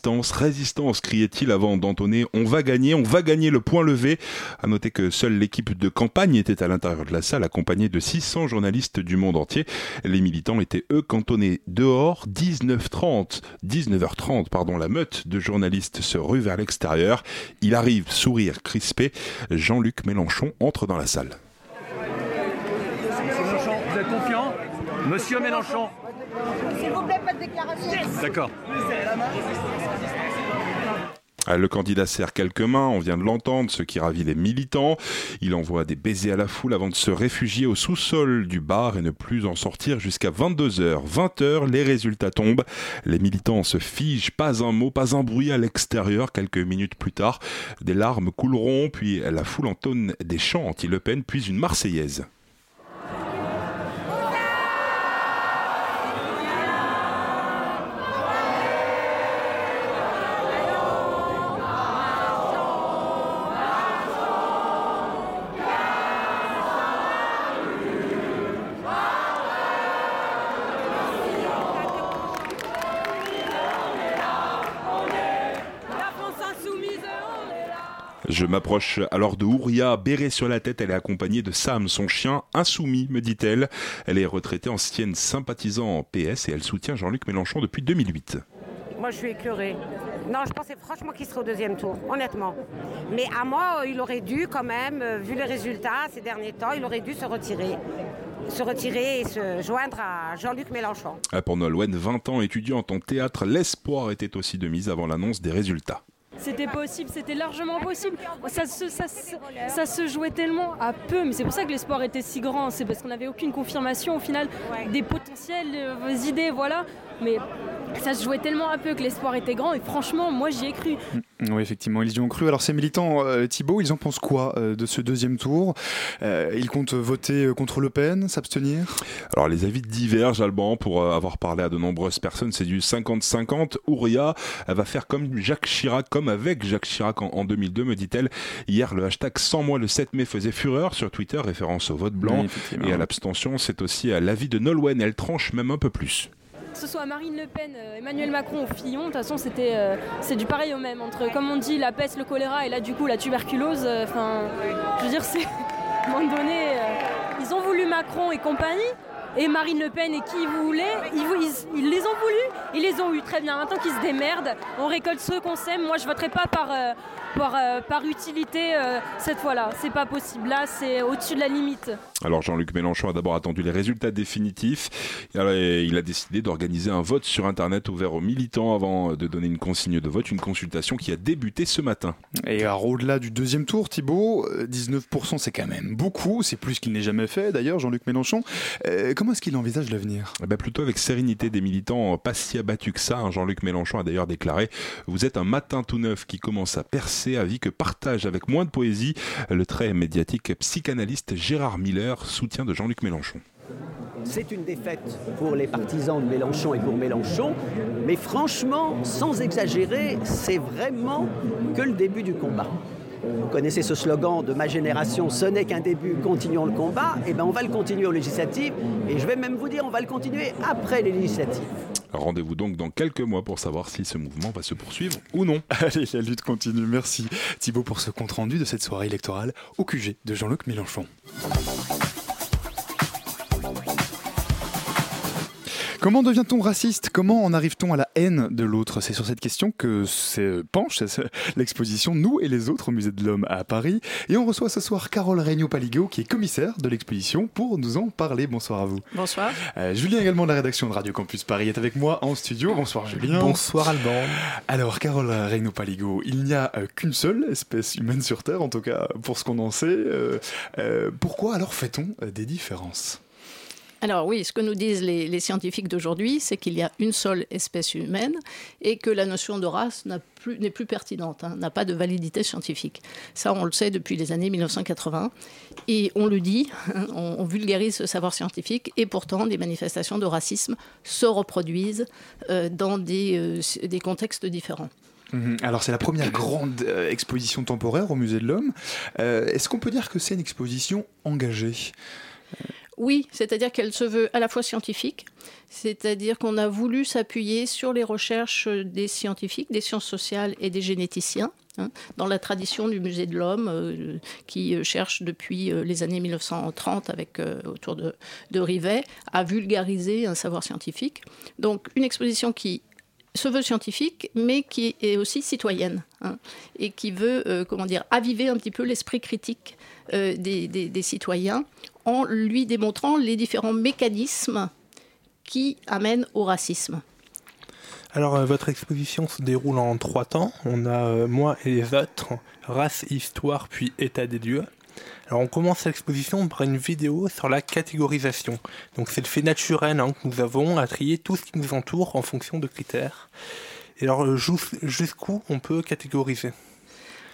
Résistance, résistance, criait-il avant d'entonner On va gagner, on va gagner le point levé. À noter que seule l'équipe de campagne était à l'intérieur de la salle, accompagnée de 600 journalistes du monde entier. Les militants étaient eux cantonnés dehors. 19h30, 19h30, pardon, la meute de journalistes se rue vers l'extérieur. Il arrive, sourire crispé. Jean-Luc Mélenchon entre dans la salle. Monsieur Mélenchon, vous êtes confiant Monsieur Mélenchon S'il vous plaît, pas de déclaration. D'accord. Ah, Le candidat serre quelques mains, on vient de l'entendre, ce qui ravit les militants. Il envoie des baisers à la foule avant de se réfugier au sous-sol du bar et ne plus en sortir jusqu'à 22h. 20h, les résultats tombent. Les militants se figent, pas un mot, pas un bruit à l'extérieur. Quelques minutes plus tard, des larmes couleront, puis la foule entonne des chants anti-Le Pen, puis une marseillaise. Je m'approche alors de Ouria, béret sur la tête. Elle est accompagnée de Sam, son chien insoumis, me dit-elle. Elle est retraitée ancienne sympathisant en PS et elle soutient Jean-Luc Mélenchon depuis 2008. Moi, je suis écœurée. Non, je pensais franchement qu'il serait au deuxième tour, honnêtement. Mais à moi, il aurait dû quand même, euh, vu les résultats ces derniers temps, il aurait dû se retirer. Se retirer et se joindre à Jean-Luc Mélenchon. Pour Nolwenn, 20 ans étudiante en théâtre, l'espoir était aussi de mise avant l'annonce des résultats. C'était possible, c'était largement possible. Ça se, ça, se- ça se jouait tellement à peu, mais c'est pour ça que l'espoir était si grand. C'est parce qu'on n'avait aucune confirmation au final des potentielles euh, idées, voilà. Mais ça se jouait tellement à peu que l'espoir était grand et franchement, moi j'y ai cru. Oui, effectivement, ils y ont cru. Alors, ces militants, euh, Thibault, ils en pensent quoi euh, de ce deuxième tour? Euh, Ils comptent voter euh, contre Le Pen, s'abstenir? Alors les avis divergent, Alban, pour euh, avoir parlé à de nombreuses personnes, c'est du 50-50. Ouria, elle va faire comme Jacques Chirac, comme avec Jacques Chirac en, en 2002, me dit-elle. Hier, le hashtag 100 mois le 7 mai faisait fureur sur Twitter, référence au vote blanc Oui, et à l'abstention. C'est aussi à l'avis de Nolwenn, elle tranche même un peu plus. Que ce soit Marine Le Pen, euh, Emmanuel Macron ou Fillon, de toute façon c'était euh, c'est du pareil au même. Entre, comme on dit, la peste, le choléra et là du coup la tuberculose, euh, enfin, je veux dire, *laughs* c'est. Ils ont voulu Macron et compagnie. Et Marine Le Pen et qui vous voulez, ils, ils- les ont voulu, ils les ont eu très bien. Maintenant qu'ils se démerdent, on récolte ceux qu'on sème. Moi, je voterai pas par, par, euh, par utilité euh, cette fois-là. C'est pas possible. Là, c'est au-dessus de la limite. Alors Jean-Luc Mélenchon a d'abord attendu les résultats définitifs. Il a décidé d'organiser un vote sur Internet ouvert aux militants avant de donner une consigne de vote, une consultation qui a débuté ce matin. Et alors, au-delà du deuxième tour, Thibault, euh, 19% c'est quand même beaucoup, c'est plus qu'il n'ait jamais fait d'ailleurs, Jean-Luc Mélenchon. Euh, comment est-ce qu'il envisage l'avenir? Eh ben, plutôt avec sérénité des militants, pas si abattus que ça. hein. Jean-Luc Mélenchon a d'ailleurs déclaré Vous êtes un matin tout neuf qui commence à percer, avis que partage avec moins de poésie le très médiatique psychanalyste Gérard Miller, soutien de Jean-Luc Mélenchon. C'est une défaite pour les partisans de Mélenchon et pour Mélenchon, mais franchement, sans exagérer, c'est vraiment que le début du combat. Vous connaissez ce slogan de ma génération, ce n'est qu'un début, continuons le combat. Eh bien, on va le continuer aux législatives, et je vais même vous dire, on va le continuer après les législatives. Rendez-vous donc dans quelques mois pour savoir si ce mouvement va se poursuivre ou non. *laughs* Allez, la lutte continue. Merci Thibault pour ce compte-rendu de cette soirée électorale au QG de Jean-Luc Mélenchon. Comment devient-on raciste? Comment en arrive-t-on à la haine de l'autre? C'est sur cette question que se penche l'exposition Nous et les autres au Musée de l'Homme à Paris. Et on reçoit ce soir Carole Regnault Paligo, qui est commissaire de l'exposition, pour nous en parler. Bonsoir à vous. Bonsoir. Euh, Julien également de la rédaction de Radio Campus Paris est avec moi en studio. Bonsoir Julien. Bonsoir Alban. Alors Carole Regnault Paligo, il n'y a euh, qu'une seule espèce humaine sur Terre, en tout cas pour ce qu'on en sait. Euh, euh, pourquoi alors fait-on des différences? Alors oui, ce que nous disent les, scientifiques d'aujourd'hui, c'est qu'il y a une seule espèce humaine et que la notion de race n'est plus, pertinente, hein, n'a pas de validité scientifique. Ça, on le sait depuis les années 1980 et on le dit, *laughs* on, vulgarise ce savoir scientifique et pourtant des manifestations de racisme se reproduisent euh, dans des, euh, des contextes différents. Mhm. Alors c'est la première grande euh, exposition temporaire au Musée de l'Homme. Est-ce qu'on peut dire que c'est une exposition engagée? Oui, c'est-à-dire qu'elle se veut à la fois scientifique, c'est-à-dire qu'on a voulu s'appuyer sur les recherches des scientifiques, des sciences sociales et des généticiens. Hein, dans la tradition du musée de l'homme, euh, qui cherche depuis euh, les années 1930, avec, euh, autour de, Rivet, à vulgariser un savoir scientifique. Donc une exposition qui se veut scientifique, mais qui est aussi citoyenne, hein, et qui veut, euh, comment dire, aviver un petit peu l'esprit critique euh, des, citoyens en lui démontrant les différents mécanismes qui amènent au racisme. Alors, euh, votre exposition se déroule en trois temps. On a euh, moi et les autres, race, histoire, puis état des lieux. Alors on commence l'exposition par une vidéo sur la catégorisation. Donc c'est le fait naturel hein, que nous avons à trier tout ce qui nous entoure en fonction de critères. Et alors jusqu'où on peut catégoriser?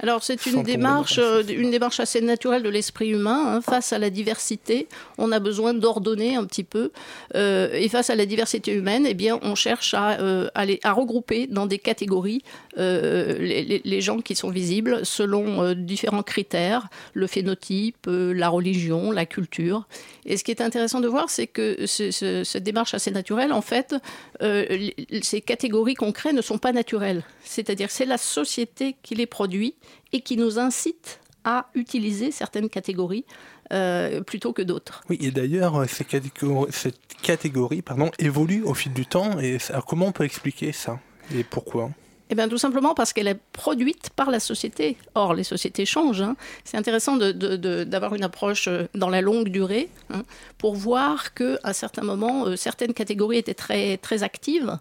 Alors c'est une démarche, euh, une démarche assez naturelle de l'esprit humain. Hein. Face à la diversité, on a besoin d'ordonner un petit peu. Euh, et face à la diversité humaine, eh bien, on cherche à, euh, à, les, à regrouper dans des catégories euh, les, les, gens qui sont visibles selon différents critères, le phénotype, la religion, la culture. Et ce qui est intéressant de voir, c'est que ce, ce, cette démarche assez naturelle, en fait, ces catégories qu'on crée ne sont pas naturelles. C'est-à-dire c'est la société qui les produit et qui nous incite à utiliser certaines catégories euh, plutôt que d'autres. Oui, et d'ailleurs, cette catégorie, cette catégorie pardon, évolue au fil du temps. Et comment on peut expliquer ça Et pourquoi? Eh bien, tout simplement parce qu'elle est produite par la société. Or, les sociétés changent. Hein. C'est intéressant d'avoir une approche dans la longue durée hein, pour voir qu'à un certain moment, euh, certaines catégories étaient très, très actives,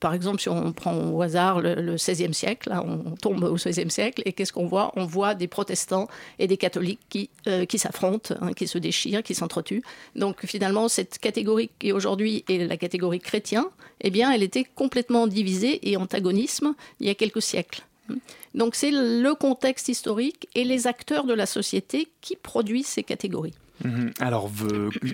par exemple, si on prend au hasard le, XVIe siècle, là, on tombe au XVIe siècle, et qu'est-ce qu'on voit? On voit des protestants et des catholiques qui, euh, qui s'affrontent, hein, qui se déchirent, qui s'entretuent. Donc finalement, cette catégorie qui aujourd'hui est la catégorie chrétien, eh bien, elle était complètement divisée et antagonisme il y a quelques siècles. Donc c'est le contexte historique et les acteurs de la société qui produisent ces catégories. Mmh. Alors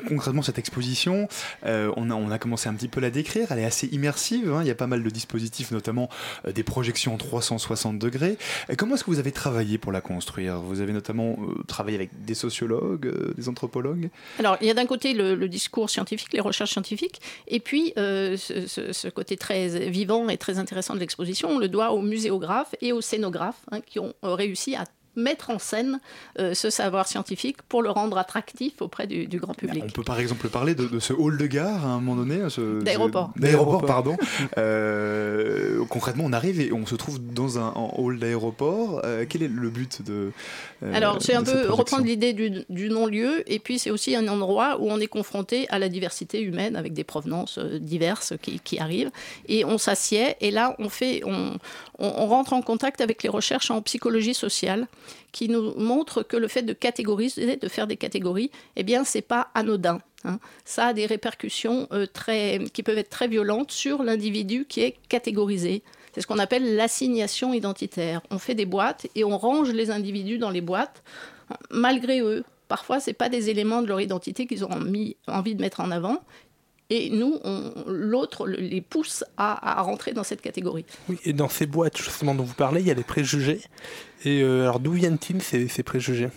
concrètement cette exposition, euh, on, a, on a commencé un petit peu à la décrire, elle est assez immersive, hein, il y a pas mal de dispositifs, notamment euh, des projections en 360 degrés. Comment est-ce que vous avez travaillé pour la construire? Vous avez notamment euh, travaillé avec des sociologues, des anthropologues? Alors il y a d'un côté le, discours scientifique, les recherches scientifiques, et puis ce, côté très vivant et très intéressant de l'exposition, on le doit aux muséographes et aux scénographes hein, qui ont réussi à mettre en scène euh, ce savoir scientifique pour le rendre attractif auprès du, du grand public. On peut par exemple parler de, de, ce hall de gare à un moment donné D'aéroport. D'aéroport, pardon. *laughs* euh, concrètement, on arrive et on se trouve dans un hall d'aéroport. Euh, quel est le but de. Euh, Alors, c'est un peu reprendre l'idée du, du non-lieu et puis c'est aussi un endroit où on est confronté à la diversité humaine avec des provenances diverses qui, qui arrivent et on s'assied et là on fait on, on, on rentre en contact avec les recherches en psychologie sociale qui nous montre que le fait de catégoriser, de faire des catégories, eh bien, c'est pas anodin. Hein. Ça a des répercussions euh, très, qui peuvent être très violentes sur l'individu qui est catégorisé. C'est ce qu'on appelle l'assignation identitaire. On fait des boîtes et on range les individus dans les boîtes malgré eux. Parfois, ce pas des éléments de leur identité qu'ils ont mis, envie de mettre en avant. Et nous, l'autre les pousse à, à, rentrer dans cette catégorie. Oui, et dans ces boîtes justement dont vous parlez, il y a les préjugés. Et euh, alors d'où viennent-ils ces, ces, préjugés?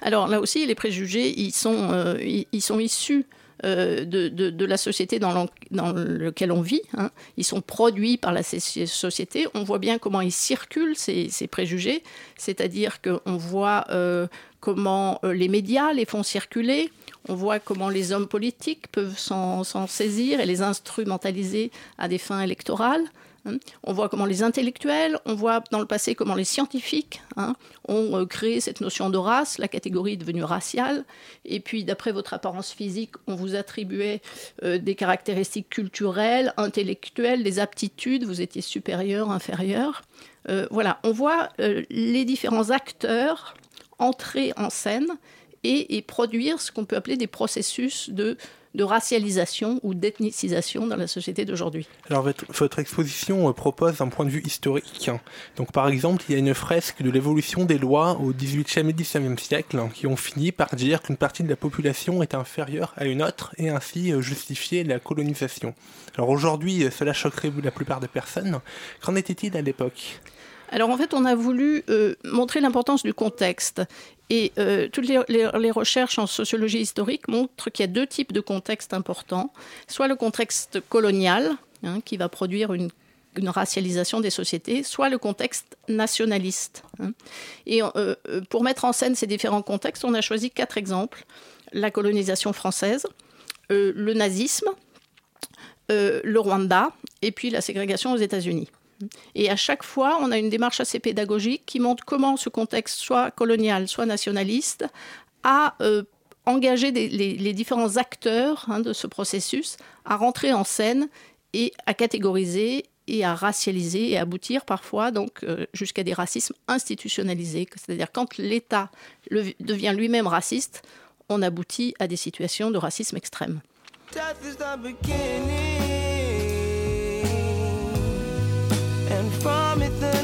Alors là aussi, les préjugés, ils sont, euh, ils, ils, sont issus euh, de, de, de, la société dans, dans laquelle on vit. Hein. Ils sont produits par la société. On voit bien comment ils circulent, ces, ces préjugés. C'est-à-dire qu'on voit euh, comment les médias les font circuler On voit comment les hommes politiques peuvent s'en saisir et les instrumentaliser à des fins électorales. Hein. On voit comment les intellectuels, on voit dans le passé comment les scientifiques hein, ont euh, créé cette notion de race, la catégorie est devenue raciale, et puis d'après votre apparence physique, on vous attribuait euh, des caractéristiques culturelles, intellectuelles, des aptitudes, vous étiez supérieur, inférieur. Euh, voilà, on voit les différents acteurs entrer en scène et produire ce qu'on peut appeler des processus de de racialisation ou d'ethnicisation dans la société d'aujourd'hui. Alors votre, exposition euh, propose un point de vue historique. Donc par exemple, il y a une fresque de l'évolution des lois au XVIIIe et XIXe siècle qui ont fini par dire qu'une partie de la population est inférieure à une autre et ainsi euh, justifier la colonisation. Alors aujourd'hui, euh, cela choquerait la plupart des personnes. Qu'en était-il à l'époque? Alors en fait, on a voulu montrer l'importance du contexte et euh, toutes les, recherches en sociologie historique montrent qu'il y a deux types de contextes importants. Soit le contexte colonial, hein, qui va produire une, racialisation des sociétés, soit le contexte nationaliste. Hein. Et euh, euh, pour mettre en scène ces différents contextes, on a choisi quatre exemples. La colonisation française, le nazisme, le Rwanda, et puis la ségrégation aux États-Unis. Et à chaque fois, on a une démarche assez pédagogique qui montre comment ce contexte, soit colonial, soit nationaliste, a euh, engagé les, différents acteurs hein, de ce processus à rentrer en scène et à catégoriser et à racialiser et aboutir parfois donc euh, jusqu'à des racismes institutionnalisés. C'est-à-dire quand l'État devient lui-même raciste, on aboutit à des situations de racisme extrême. and vomit them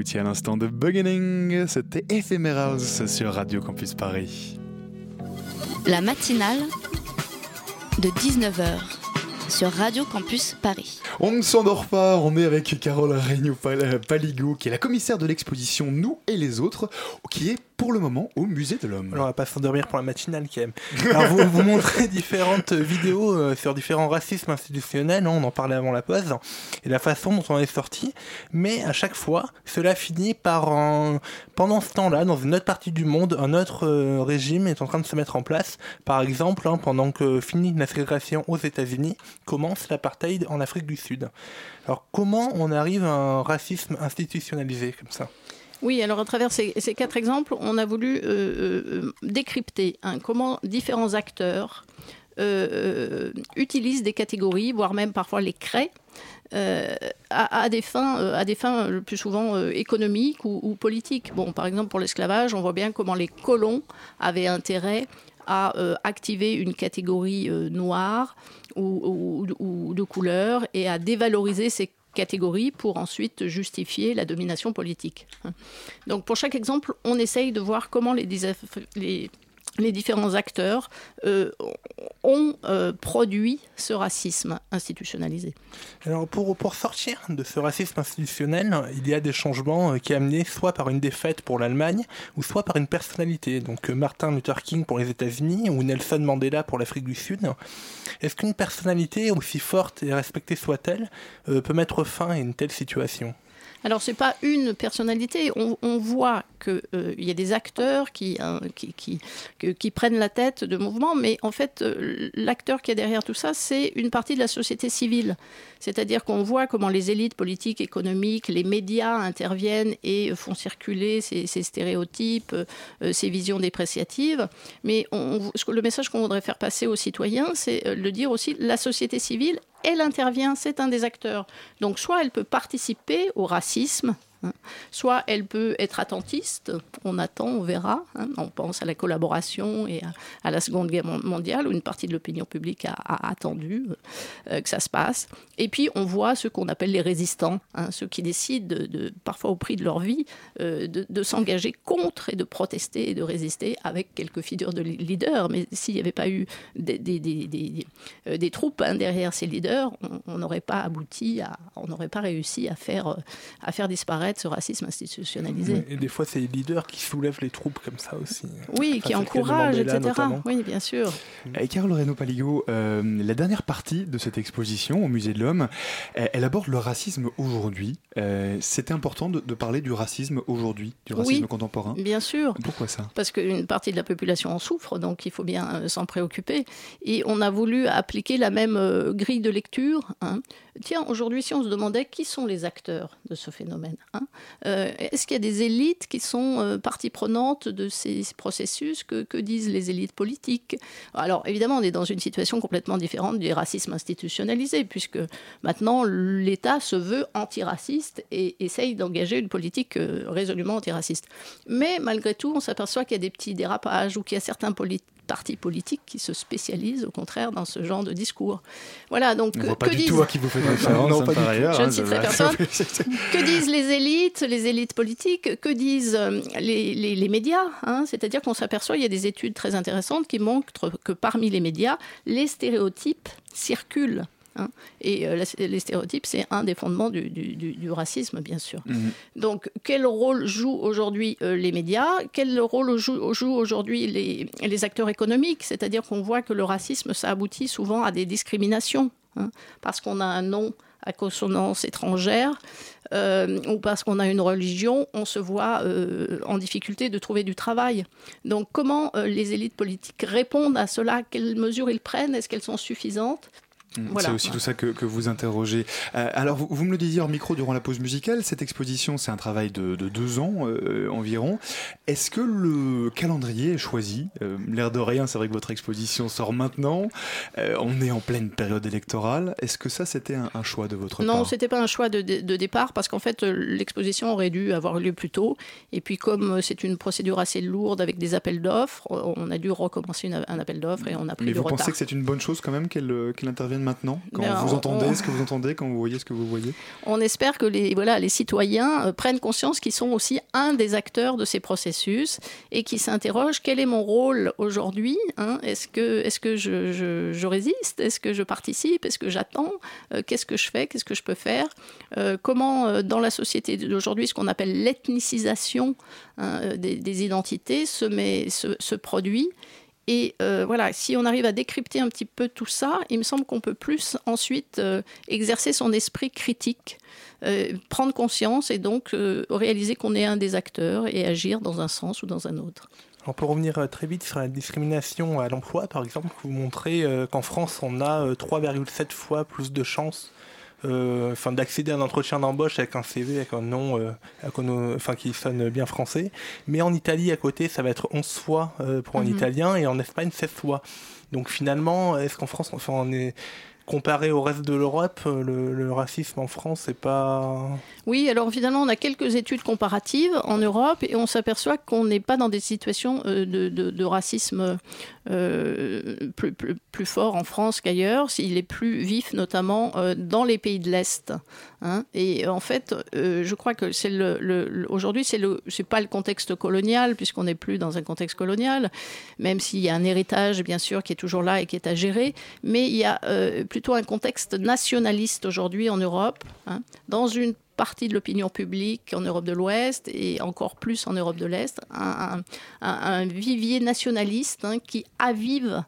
écoutiez à l'instant de Beginning, c'était Ephemerals sur Radio Campus Paris. La matinale de 19h sur Radio Campus Paris. On ne s'endort pas, on est avec Carole Regnault-Paligo, qui est la commissaire de l'exposition Nous et les autres, qui est pour le moment au musée de l'homme. On va pas s'endormir pour la matinale quand même. Alors vous, vous montrez différentes vidéos euh, sur différents racismes institutionnels, hein, on en parlait avant la pause, et la façon dont on est sorti, mais à chaque fois, cela finit par un... pendant ce temps-là, dans une autre partie du monde, un autre euh, régime est en train de se mettre en place. Par exemple, hein, pendant que finit la ségrégation aux États-Unis, commence l'apartheid en Afrique du Sud. Alors comment on arrive à un racisme institutionnalisé comme ça? Oui, alors à travers ces, quatre exemples, on a voulu euh, euh, décrypter hein, comment différents acteurs euh, utilisent des catégories, voire même parfois les créent, à, des fins, à des fins le plus souvent économiques ou, politiques. Bon, par exemple, pour l'esclavage, on voit bien comment les colons avaient intérêt à activer une catégorie noire ou, ou, de couleur et à dévaloriser ces catégorie pour ensuite justifier la domination politique. Donc pour chaque exemple, on essaye de voir comment les, les les différents acteurs euh, ont euh, produit ce racisme institutionnalisé. Alors pour, pour sortir de ce racisme institutionnel, il y a des changements euh, qui sont amenés soit par une défaite pour l'Allemagne ou soit par une personnalité. Donc Martin Luther King pour les États-Unis ou Nelson Mandela pour l'Afrique du Sud. Est-ce qu'une personnalité, aussi forte et respectée soit-elle, peut mettre fin à une telle situation? Alors, ce n'est pas une personnalité. On, voit qu'il euh, y a des acteurs qui, hein, qui, prennent la tête de mouvements, mais en fait, euh, l'acteur qui est derrière tout ça, c'est une partie de la société civile. C'est-à-dire qu'on voit comment les élites politiques, économiques, les médias interviennent et font circuler ces, stéréotypes, euh, ces visions dépréciatives. Mais le message qu'on voudrait faire passer aux citoyens, c'est de dire aussi la société civile elle intervient, c'est un des acteurs. Donc soit elle peut participer au racisme, racisme. Hein. Soit elle peut être attentiste, on attend, on verra. Hein. On pense à la collaboration et à, la Seconde Guerre mondiale où une partie de l'opinion publique a, attendu euh, que ça se passe. Et puis on voit ce qu'on appelle les résistants, hein, ceux qui décident, de, parfois au prix de leur vie, euh, de, s'engager contre et de protester et de résister avec quelques figures de leaders. Mais s'il n'y avait pas eu des, euh, troupes derrière ces leaders, on n'aurait pas abouti, on n'aurait pas réussi à faire disparaître ce racisme institutionnalisé. Et des fois, c'est les leaders qui soulèvent les troupes comme ça aussi. Oui, qui encouragent, etc. Oui, bien sûr. Et Carole Reno Paligo, euh, la dernière partie de cette exposition au Musée de l'Homme, elle, aborde le racisme aujourd'hui. Euh, C'était important de, parler du racisme aujourd'hui, du racisme contemporain. Bien sûr. Pourquoi ça? Parce qu'une partie de la population en souffre, donc il faut bien euh, s'en préoccuper. Et on a voulu appliquer la même grille de lecture. Hein. Tiens, aujourd'hui, si on se demandait qui sont les acteurs de ce phénomène, hein, euh, est-ce qu'il y a des élites qui sont euh, partie prenante de ces processus que, disent les élites politiques? Alors, évidemment, on est dans une situation complètement différente du racisme institutionnalisé, puisque maintenant, l'État se veut antiraciste et essaye d'engager une politique euh, résolument antiraciste. Mais malgré tout, on s'aperçoit qu'il y a des petits dérapages ou qu'il y a certains politiques partis politiques qui se spécialisent au contraire dans ce genre de discours. Voilà, donc On voit pas du tout à qui vous faites référence, non, pas par ailleurs. Je ne citerai personne. *laughs* que disent les élites, les élites politiques Que disent euh, les, les, médias hein? C'est-à-dire qu'on s'aperçoit, il y a des études très intéressantes qui montrent que parmi les médias, les stéréotypes circulent Hein. Et euh, les stéréotypes, c'est un des fondements du, racisme, bien sûr. Mhm. Donc, quel rôle jouent aujourd'hui euh, les médias? Quel rôle jouent, aujourd'hui les, les, acteurs économiques? C'est-à-dire qu'on voit que le racisme, ça aboutit souvent à des discriminations, hein, parce qu'on a un nom à consonance étrangère, euh, ou parce qu'on a une religion, on se voit en difficulté de trouver du travail. Donc comment les élites politiques répondent à cela? Quelles mesures ils prennent? Est-ce qu'elles sont suffisantes? Mm, c'est aussi tout ça que, que vous interrogez. Euh, alors, vous, vous, me le disiez en micro durant la pause musicale, cette exposition, c'est un travail de, de deux ans euh, environ. Est-ce que le calendrier est choisi? Euh, L'air de rien, c'est vrai que votre exposition sort maintenant. on est en pleine période électorale. Est-ce que ça, c'était un, un, choix de votre non, part? Non, c'était pas un choix de, de, départ parce qu'en fait, l'exposition aurait dû avoir lieu plus tôt. Et puis, comme c'est une procédure assez lourde avec des appels d'offres, on a dû recommencer un appel d'offres et on a pris Mais du vous retard. pensez que c'est une bonne chose quand même qu'elle intervienne maintenant Quand Ben, vous on- entendez on- ce que vous entendez, quand vous voyez ce que vous voyez On espère que les, voilà, les citoyens euh, prennent conscience qu'ils sont aussi un des acteurs de ces processus et qui s'interrogent quel est mon rôle aujourd'hui hein? Est-ce que, est que je, je- je résiste? Est-ce que je participe? Est-ce que j'attends? Euh, Qu'est-ce que je fais? Qu'est-ce que je peux faire? Euh, Comment, dans la société d'aujourd'hui, ce qu'on appelle l'ethnicisation hein, des, des identités se, met, se, se produit et euh, voilà, si on arrive à décrypter un petit peu tout ça, il me semble qu'on peut plus ensuite euh, exercer son esprit critique, euh, prendre conscience et donc réaliser qu'on est un des acteurs et agir dans un sens ou dans un autre. Alors pour revenir très vite sur la discrimination à l'emploi, par exemple, vous montrez qu'en France, on a euh, 3,7 fois plus de chances enfin, d'accéder à un entretien d'embauche avec un CV, avec un nom euh, avec un- enfin, qui sonne bien français. Mais en Italie, à côté, ça va être 11 fois euh, pour un Mhm. Italien et en Espagne, 16 fois. Donc finalement, est-ce qu'en France, enfin, on est comparé au reste de l'Europe, euh, le, le racisme en France, c'est pas... Oui, alors finalement, on a quelques études comparatives en Europe et on s'aperçoit qu'on n'est pas dans des situations euh, de, de- de racisme euh, plus, fort en France qu'ailleurs. Il est plus vif, notamment euh, dans les pays de l'Est. hein. Et en fait, euh, je crois que c'est le, aujourd'hui, c'est le, pas le contexte colonial puisqu'on n'est plus dans un contexte colonial, même s'il y a un héritage bien sûr qui est toujours là et qui est à gérer. Mais il y a euh, plutôt un contexte nationaliste aujourd'hui en Europe, hein, dans une partie de l'opinion publique en Europe de l'Ouest et encore plus en Europe de l'Est, un, vivier nationaliste hein, qui avive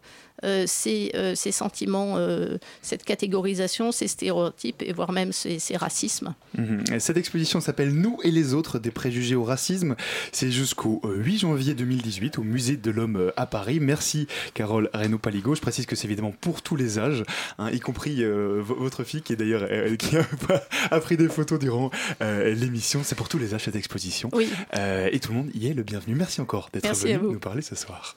ces, euh, ces sentiments, euh, cette catégorisation, ces stéréotypes et voire même ces, ces racismes. Mhm. Et Cette exposition s'appelle Nous et les autres, des préjugés au racisme. C'est jusqu'au euh, 8 janvier 2018 au Musée de l'Homme euh, à Paris. Merci Carole Reynaud-Paligo. Je précise que c'est évidemment pour tous les âges, hein, y compris euh, votre fille qui est d'ailleurs euh, qui *laughs* a, a pris des photos durant euh, l'émission. C'est pour tous les âges cette exposition. Oui. Euh, et tout le monde y est le bienvenu. Merci encore d'être venu nous parler ce soir.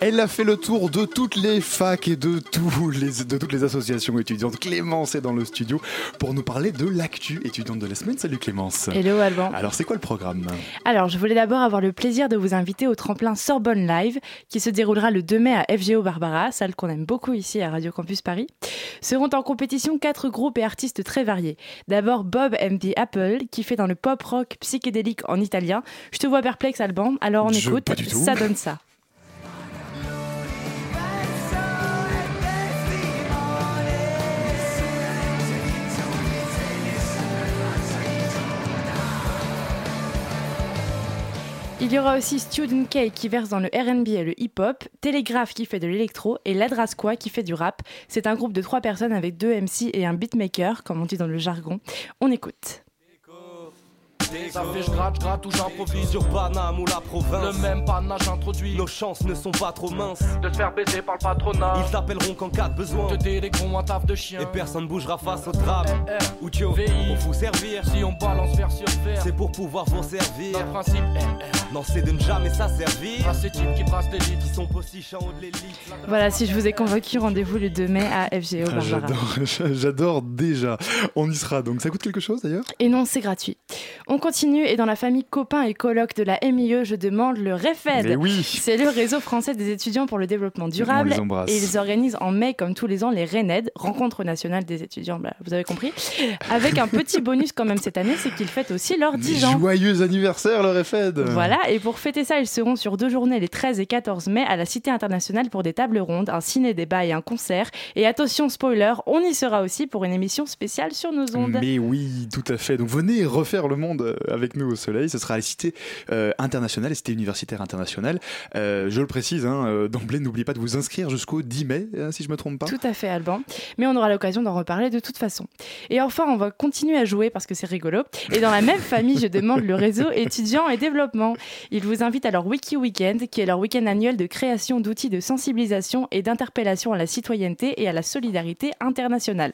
Elle a fait le tour de toutes les facs et de, tous les, de toutes les associations étudiantes. Clémence est dans le studio pour nous parler de l'actu étudiante de la semaine. Salut Clémence. Hello, Alban. Alors c'est quoi le programme? Alors, je voulais d'abord avoir le plaisir de vous inviter au tremplin Sorbonne Live, qui se déroulera le 2 mai à FGO Barbara, salle qu'on aime beaucoup ici à Radio Campus Paris. Seront en compétition quatre groupes et artistes très variés. D'abord Bob MD Apple, qui fait dans le pop rock psychédélique en italien. Je te vois perplexe, Alban, alors on Je- écoute. pas du tout. Ça donne ça. *laughs* Il y aura aussi Student K qui verse dans le RB et le hip-hop, Telegraph qui fait de l'électro et Ladrasqua qui fait du rap. C'est un groupe de trois personnes avec deux MC et un beatmaker, comme on dit dans le jargon. On écoute. Ça fait je gratte, je gratte ou j'improvise sur Paname ou la province. Le même panache introduit. Nos chances ne sont pas trop minces. De se faire baiser par le patronat. Ils t'appelleront qu'en cas de besoin. Te délégueront un taf de chien. Et personne bougera face au drame. Eh, Ou tu pour vous servir. Si on balance vers sur verre. C'est pour pouvoir vous servir. Notre principe, eh, Non, c'est de ne jamais s'asservir. À ces types qui brassent l'élite. Qui sont postiches en haut de l'élite. Voilà, si je vous ai convaincu, rendez-vous le 2 mai à FGO Ah, Barbara. J'adore, *laughs* j'adore déjà. On y sera donc. Ça coûte quelque chose d'ailleurs? Et non, c'est gratuit. On continue et dans la famille copains et colocs de la MIE, je demande le REFED. Mais oui. C'est le réseau français des étudiants pour le développement durable. On les embrasse. Et ils organisent en mai, comme tous les ans, les RENED, Rencontre nationale des étudiants, bah, vous avez compris. Avec un petit bonus quand même cette année, c'est qu'ils fêtent aussi leurs 10 ans. Joyeux anniversaire le REFED Voilà, et pour fêter ça, ils seront sur deux journées les 13 et 14 mai à la Cité internationale pour des tables rondes, un ciné-débat et un concert. Et attention, spoiler, on y sera aussi pour une émission spéciale sur nos ondes. Mais oui, tout à fait. Donc venez refaire le monde euh, avec nous au soleil. Ce sera à la Cité euh, internationale, la Cité universitaire internationale. Euh, je le précise, hein, euh, d'emblée, n'oubliez pas de vous inscrire jusqu'au 10 mai, hein, si je me trompe pas. Tout à fait, Alban. Mais on aura l'occasion d'en reparler de toute façon. Et enfin, on va continuer à jouer parce que c'est rigolo. Et dans la même *laughs* famille, je demande le réseau étudiants et développement. Ils vous invitent à leur Wiki Weekend, qui est leur week-end annuel de création d'outils de sensibilisation et d'interpellation à la citoyenneté et à la solidarité internationale.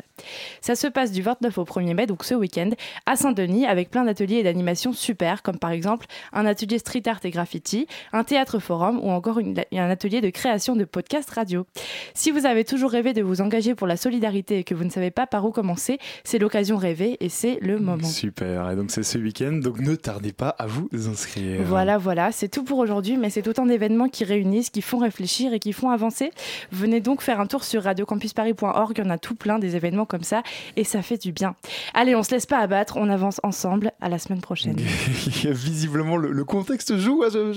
Ça se passe du 29 au 1er mai, donc ce week-end, à Saint-Denis, avec plein d'ateliers d'animation super, comme par exemple un atelier street art et graffiti, un théâtre forum ou encore un atelier de création de podcast radio. Si vous avez toujours rêvé de vous engager pour la solidarité et que vous ne savez pas par où commencer, c'est l'occasion rêvée et c'est le moment. Super, et donc c'est ce week-end, donc ne tardez pas à vous inscrire. Voilà, voilà, c'est tout pour aujourd'hui, mais c'est autant d'événements qui réunissent, qui font réfléchir et qui font avancer. Venez donc faire un tour sur radiocampusparis.org, il y en a tout plein des événements comme ça et ça fait du bien. Allez, on se laisse pas abattre, on avance ensemble. À la semaine prochaine. *laughs* Visiblement, le, contexte joue. Hein,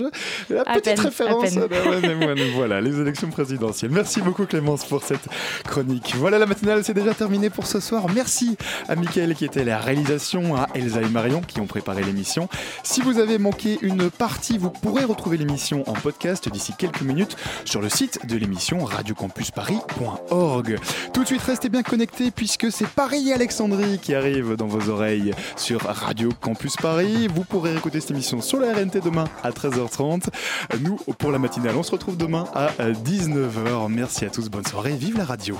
la petite référence. voilà, les élections présidentielles. Merci beaucoup Clémence pour cette chronique. Voilà, la matinale, c'est déjà terminé pour ce soir. Merci à Mickaël qui était à la réalisation, à Elsa et Marion qui ont préparé l'émission. Si vous avez manqué une partie, vous pourrez retrouver l'émission en podcast d'ici quelques minutes sur le site de l'émission radiocampusparis.org. Tout de suite, restez bien connectés puisque c'est Paris et Alexandrie qui arrivent dans vos oreilles sur Radio Paris. Vous pourrez écouter cette émission sur la RNT demain à 13h30. Nous, pour la matinale, on se retrouve demain à 19h. Merci à tous, bonne soirée, vive la radio.